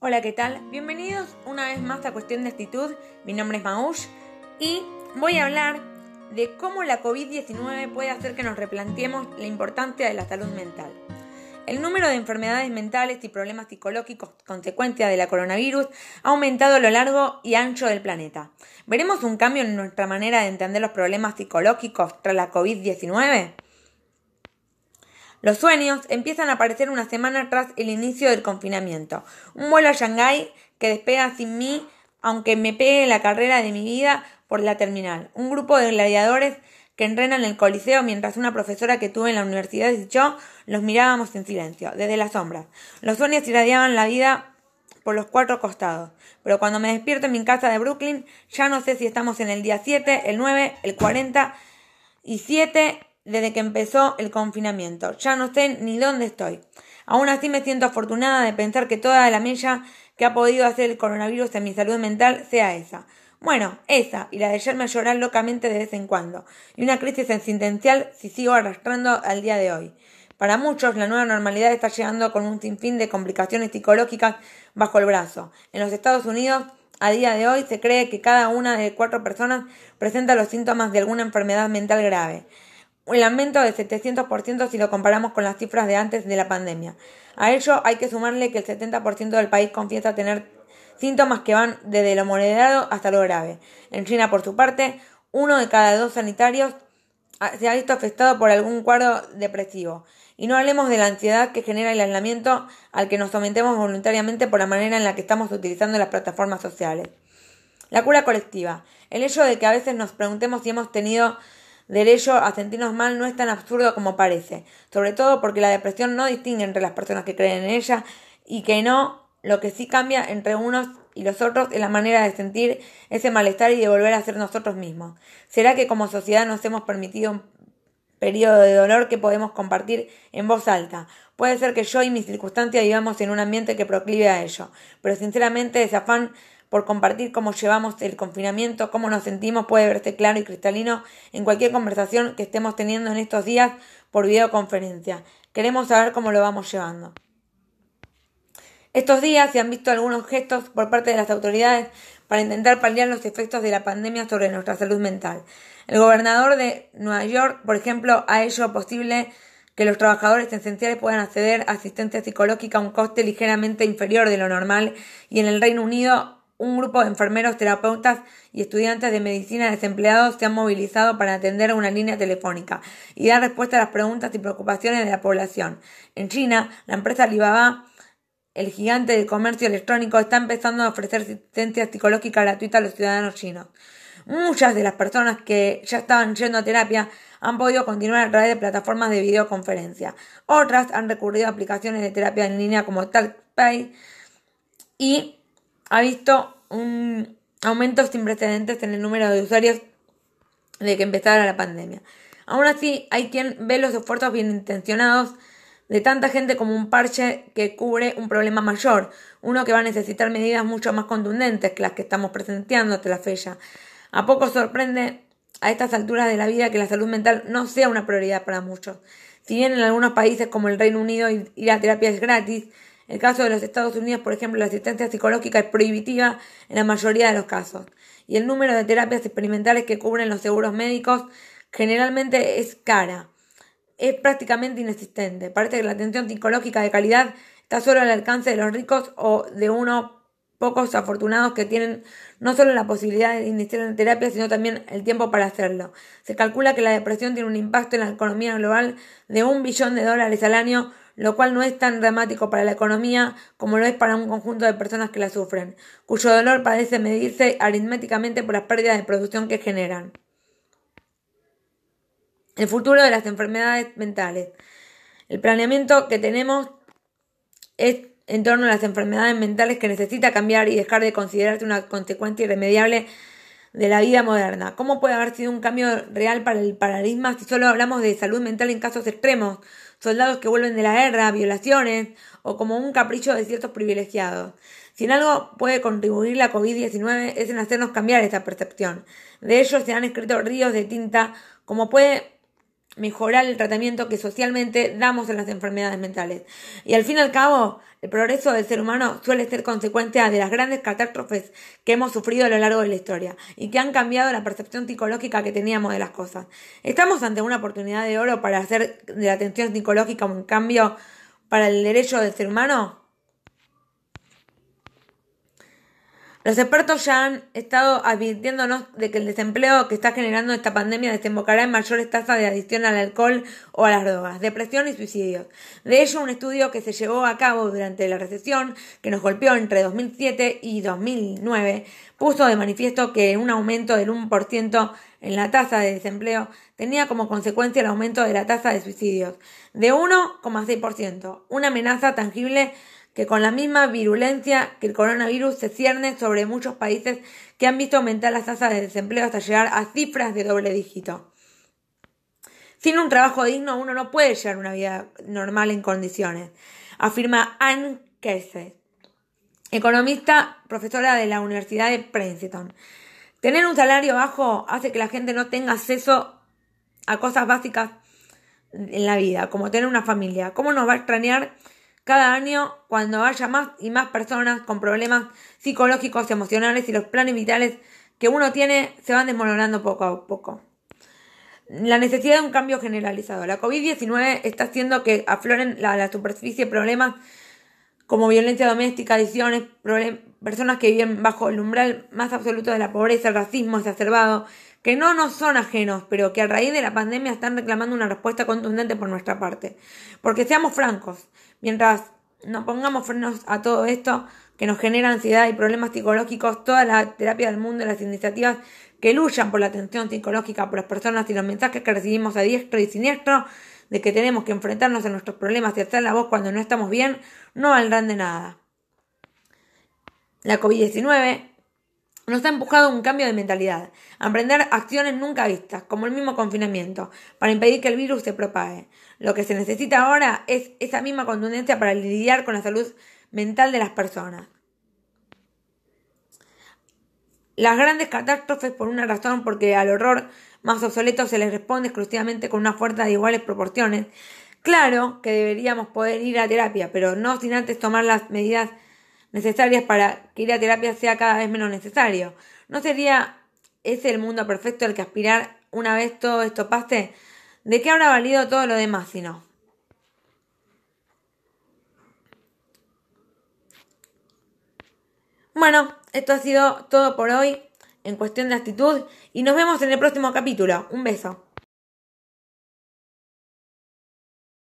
Hola, ¿qué tal? Bienvenidos una vez más a Cuestión de Actitud. Mi nombre es Maush y voy a hablar de cómo la COVID-19 puede hacer que nos replanteemos la importancia de la salud mental. El número de enfermedades mentales y problemas psicológicos consecuencia de la coronavirus ha aumentado a lo largo y ancho del planeta. ¿Veremos un cambio en nuestra manera de entender los problemas psicológicos tras la COVID-19? Los sueños empiezan a aparecer una semana tras el inicio del confinamiento. Un vuelo a Shanghái que despega sin mí, aunque me pegue la carrera de mi vida por la terminal. Un grupo de gladiadores que entrenan en el coliseo mientras una profesora que tuve en la universidad y yo los mirábamos en silencio, desde las sombras. Los sueños irradiaban la vida por los cuatro costados. Pero cuando me despierto en mi casa de Brooklyn, ya no sé si estamos en el día 7, el 9, el 40 y 7 desde que empezó el confinamiento. Ya no sé ni dónde estoy. Aún así me siento afortunada de pensar que toda la mella que ha podido hacer el coronavirus en mi salud mental sea esa. Bueno, esa y la de echarme a llorar locamente de vez en cuando, y una crisis existencial si sigo arrastrando al día de hoy. Para muchos, la nueva normalidad está llegando con un sinfín de complicaciones psicológicas bajo el brazo. En los Estados Unidos, a día de hoy, se cree que cada una de cuatro personas presenta los síntomas de alguna enfermedad mental grave un aumento de 700% si lo comparamos con las cifras de antes de la pandemia. A ello hay que sumarle que el 70% del país confiesa tener síntomas que van desde lo moderado hasta lo grave. En China, por su parte, uno de cada dos sanitarios se ha visto afectado por algún cuadro depresivo. Y no hablemos de la ansiedad que genera el aislamiento al que nos sometemos voluntariamente por la manera en la que estamos utilizando las plataformas sociales. La cura colectiva. El hecho de que a veces nos preguntemos si hemos tenido derecho a sentirnos mal no es tan absurdo como parece, sobre todo porque la depresión no distingue entre las personas que creen en ella y que no, lo que sí cambia entre unos y los otros es la manera de sentir ese malestar y de volver a ser nosotros mismos. ¿Será que como sociedad nos hemos permitido un periodo de dolor que podemos compartir en voz alta? Puede ser que yo y mis circunstancias vivamos en un ambiente que proclive a ello, pero sinceramente ese afán por compartir cómo llevamos el confinamiento, cómo nos sentimos, puede verse claro y cristalino en cualquier conversación que estemos teniendo en estos días por videoconferencia. Queremos saber cómo lo vamos llevando. Estos días se han visto algunos gestos por parte de las autoridades para intentar paliar los efectos de la pandemia sobre nuestra salud mental. El gobernador de Nueva York, por ejemplo, ha hecho posible que los trabajadores esenciales puedan acceder a asistencia psicológica a un coste ligeramente inferior de lo normal y en el Reino Unido un grupo de enfermeros, terapeutas y estudiantes de medicina desempleados se han movilizado para atender una línea telefónica y dar respuesta a las preguntas y preocupaciones de la población. En China, la empresa Alibaba, el gigante del comercio electrónico, está empezando a ofrecer asistencia psicológica gratuita a los ciudadanos chinos. Muchas de las personas que ya estaban yendo a terapia han podido continuar a través de plataformas de videoconferencia. Otras han recurrido a aplicaciones de terapia en línea como TalkPay y ha visto un aumento sin precedentes en el número de usuarios de que empezara la pandemia. Aún así, hay quien ve los esfuerzos bien intencionados de tanta gente como un parche que cubre un problema mayor, uno que va a necesitar medidas mucho más contundentes que las que estamos presenciando hasta la fecha. A poco sorprende a estas alturas de la vida que la salud mental no sea una prioridad para muchos. Si bien en algunos países como el Reino Unido ir a terapia es gratis, en el caso de los Estados Unidos, por ejemplo, la asistencia psicológica es prohibitiva en la mayoría de los casos. Y el número de terapias experimentales que cubren los seguros médicos generalmente es cara. Es prácticamente inexistente. Parece que la atención psicológica de calidad está solo al alcance de los ricos o de unos pocos afortunados que tienen no solo la posibilidad de iniciar en terapia, sino también el tiempo para hacerlo. Se calcula que la depresión tiene un impacto en la economía global de un billón de dólares al año, lo cual no es tan dramático para la economía como lo es para un conjunto de personas que la sufren, cuyo dolor parece medirse aritméticamente por las pérdidas de producción que generan. El futuro de las enfermedades mentales. El planeamiento que tenemos es en torno a las enfermedades mentales que necesita cambiar y dejar de considerarse una consecuencia irremediable de la vida moderna. ¿Cómo puede haber sido un cambio real para el paradigma si solo hablamos de salud mental en casos extremos, soldados que vuelven de la guerra, violaciones o como un capricho de ciertos privilegiados? Si en algo puede contribuir la COVID-19 es en hacernos cambiar esta percepción. De ello se han escrito ríos de tinta como puede mejorar el tratamiento que socialmente damos a las enfermedades mentales. Y al fin y al cabo, el progreso del ser humano suele ser consecuencia de las grandes catástrofes que hemos sufrido a lo largo de la historia y que han cambiado la percepción psicológica que teníamos de las cosas. Estamos ante una oportunidad de oro para hacer de la atención psicológica un cambio para el derecho del ser humano. Los expertos ya han estado advirtiéndonos de que el desempleo que está generando esta pandemia desembocará en mayores tasas de adicción al alcohol o a las drogas, depresión y suicidios. De ello, un estudio que se llevó a cabo durante la recesión, que nos golpeó entre 2007 y 2009, puso de manifiesto que un aumento del 1% en la tasa de desempleo tenía como consecuencia el aumento de la tasa de suicidios de 1,6%, una amenaza tangible que con la misma virulencia que el coronavirus se cierne sobre muchos países que han visto aumentar las tasas de desempleo hasta llegar a cifras de doble dígito. Sin un trabajo digno uno no puede llevar una vida normal en condiciones, afirma Anne Kesse, economista, profesora de la Universidad de Princeton. Tener un salario bajo hace que la gente no tenga acceso a cosas básicas en la vida, como tener una familia. ¿Cómo nos va a extrañar cada año cuando haya más y más personas con problemas psicológicos emocionales y los planes vitales que uno tiene se van desmoronando poco a poco. La necesidad de un cambio generalizado. La COVID-19 está haciendo que afloren la, la superficie problemas como violencia doméstica, adicciones, personas que viven bajo el umbral más absoluto de la pobreza, el racismo exacerbado, que no nos son ajenos, pero que a raíz de la pandemia están reclamando una respuesta contundente por nuestra parte. Porque seamos francos, mientras nos pongamos frenos a todo esto que nos genera ansiedad y problemas psicológicos, toda la terapia del mundo y las iniciativas que luchan por la atención psicológica por las personas y los mensajes que recibimos a diestro y siniestro de que tenemos que enfrentarnos a nuestros problemas y hacer la voz cuando no estamos bien, no valdrán de nada. La COVID-19 nos ha empujado a un cambio de mentalidad, a emprender acciones nunca vistas, como el mismo confinamiento, para impedir que el virus se propague. Lo que se necesita ahora es esa misma contundencia para lidiar con la salud mental de las personas. Las grandes catástrofes por una razón, porque al horror más obsoleto se les responde exclusivamente con una fuerza de iguales proporciones. Claro que deberíamos poder ir a terapia, pero no sin antes tomar las medidas necesarias para que ir a terapia sea cada vez menos necesario. ¿No sería ese el mundo perfecto al que aspirar una vez todo esto pase? ¿De qué habrá valido todo lo demás si no? Bueno, esto ha sido todo por hoy en cuestión de actitud y nos vemos en el próximo capítulo. Un beso.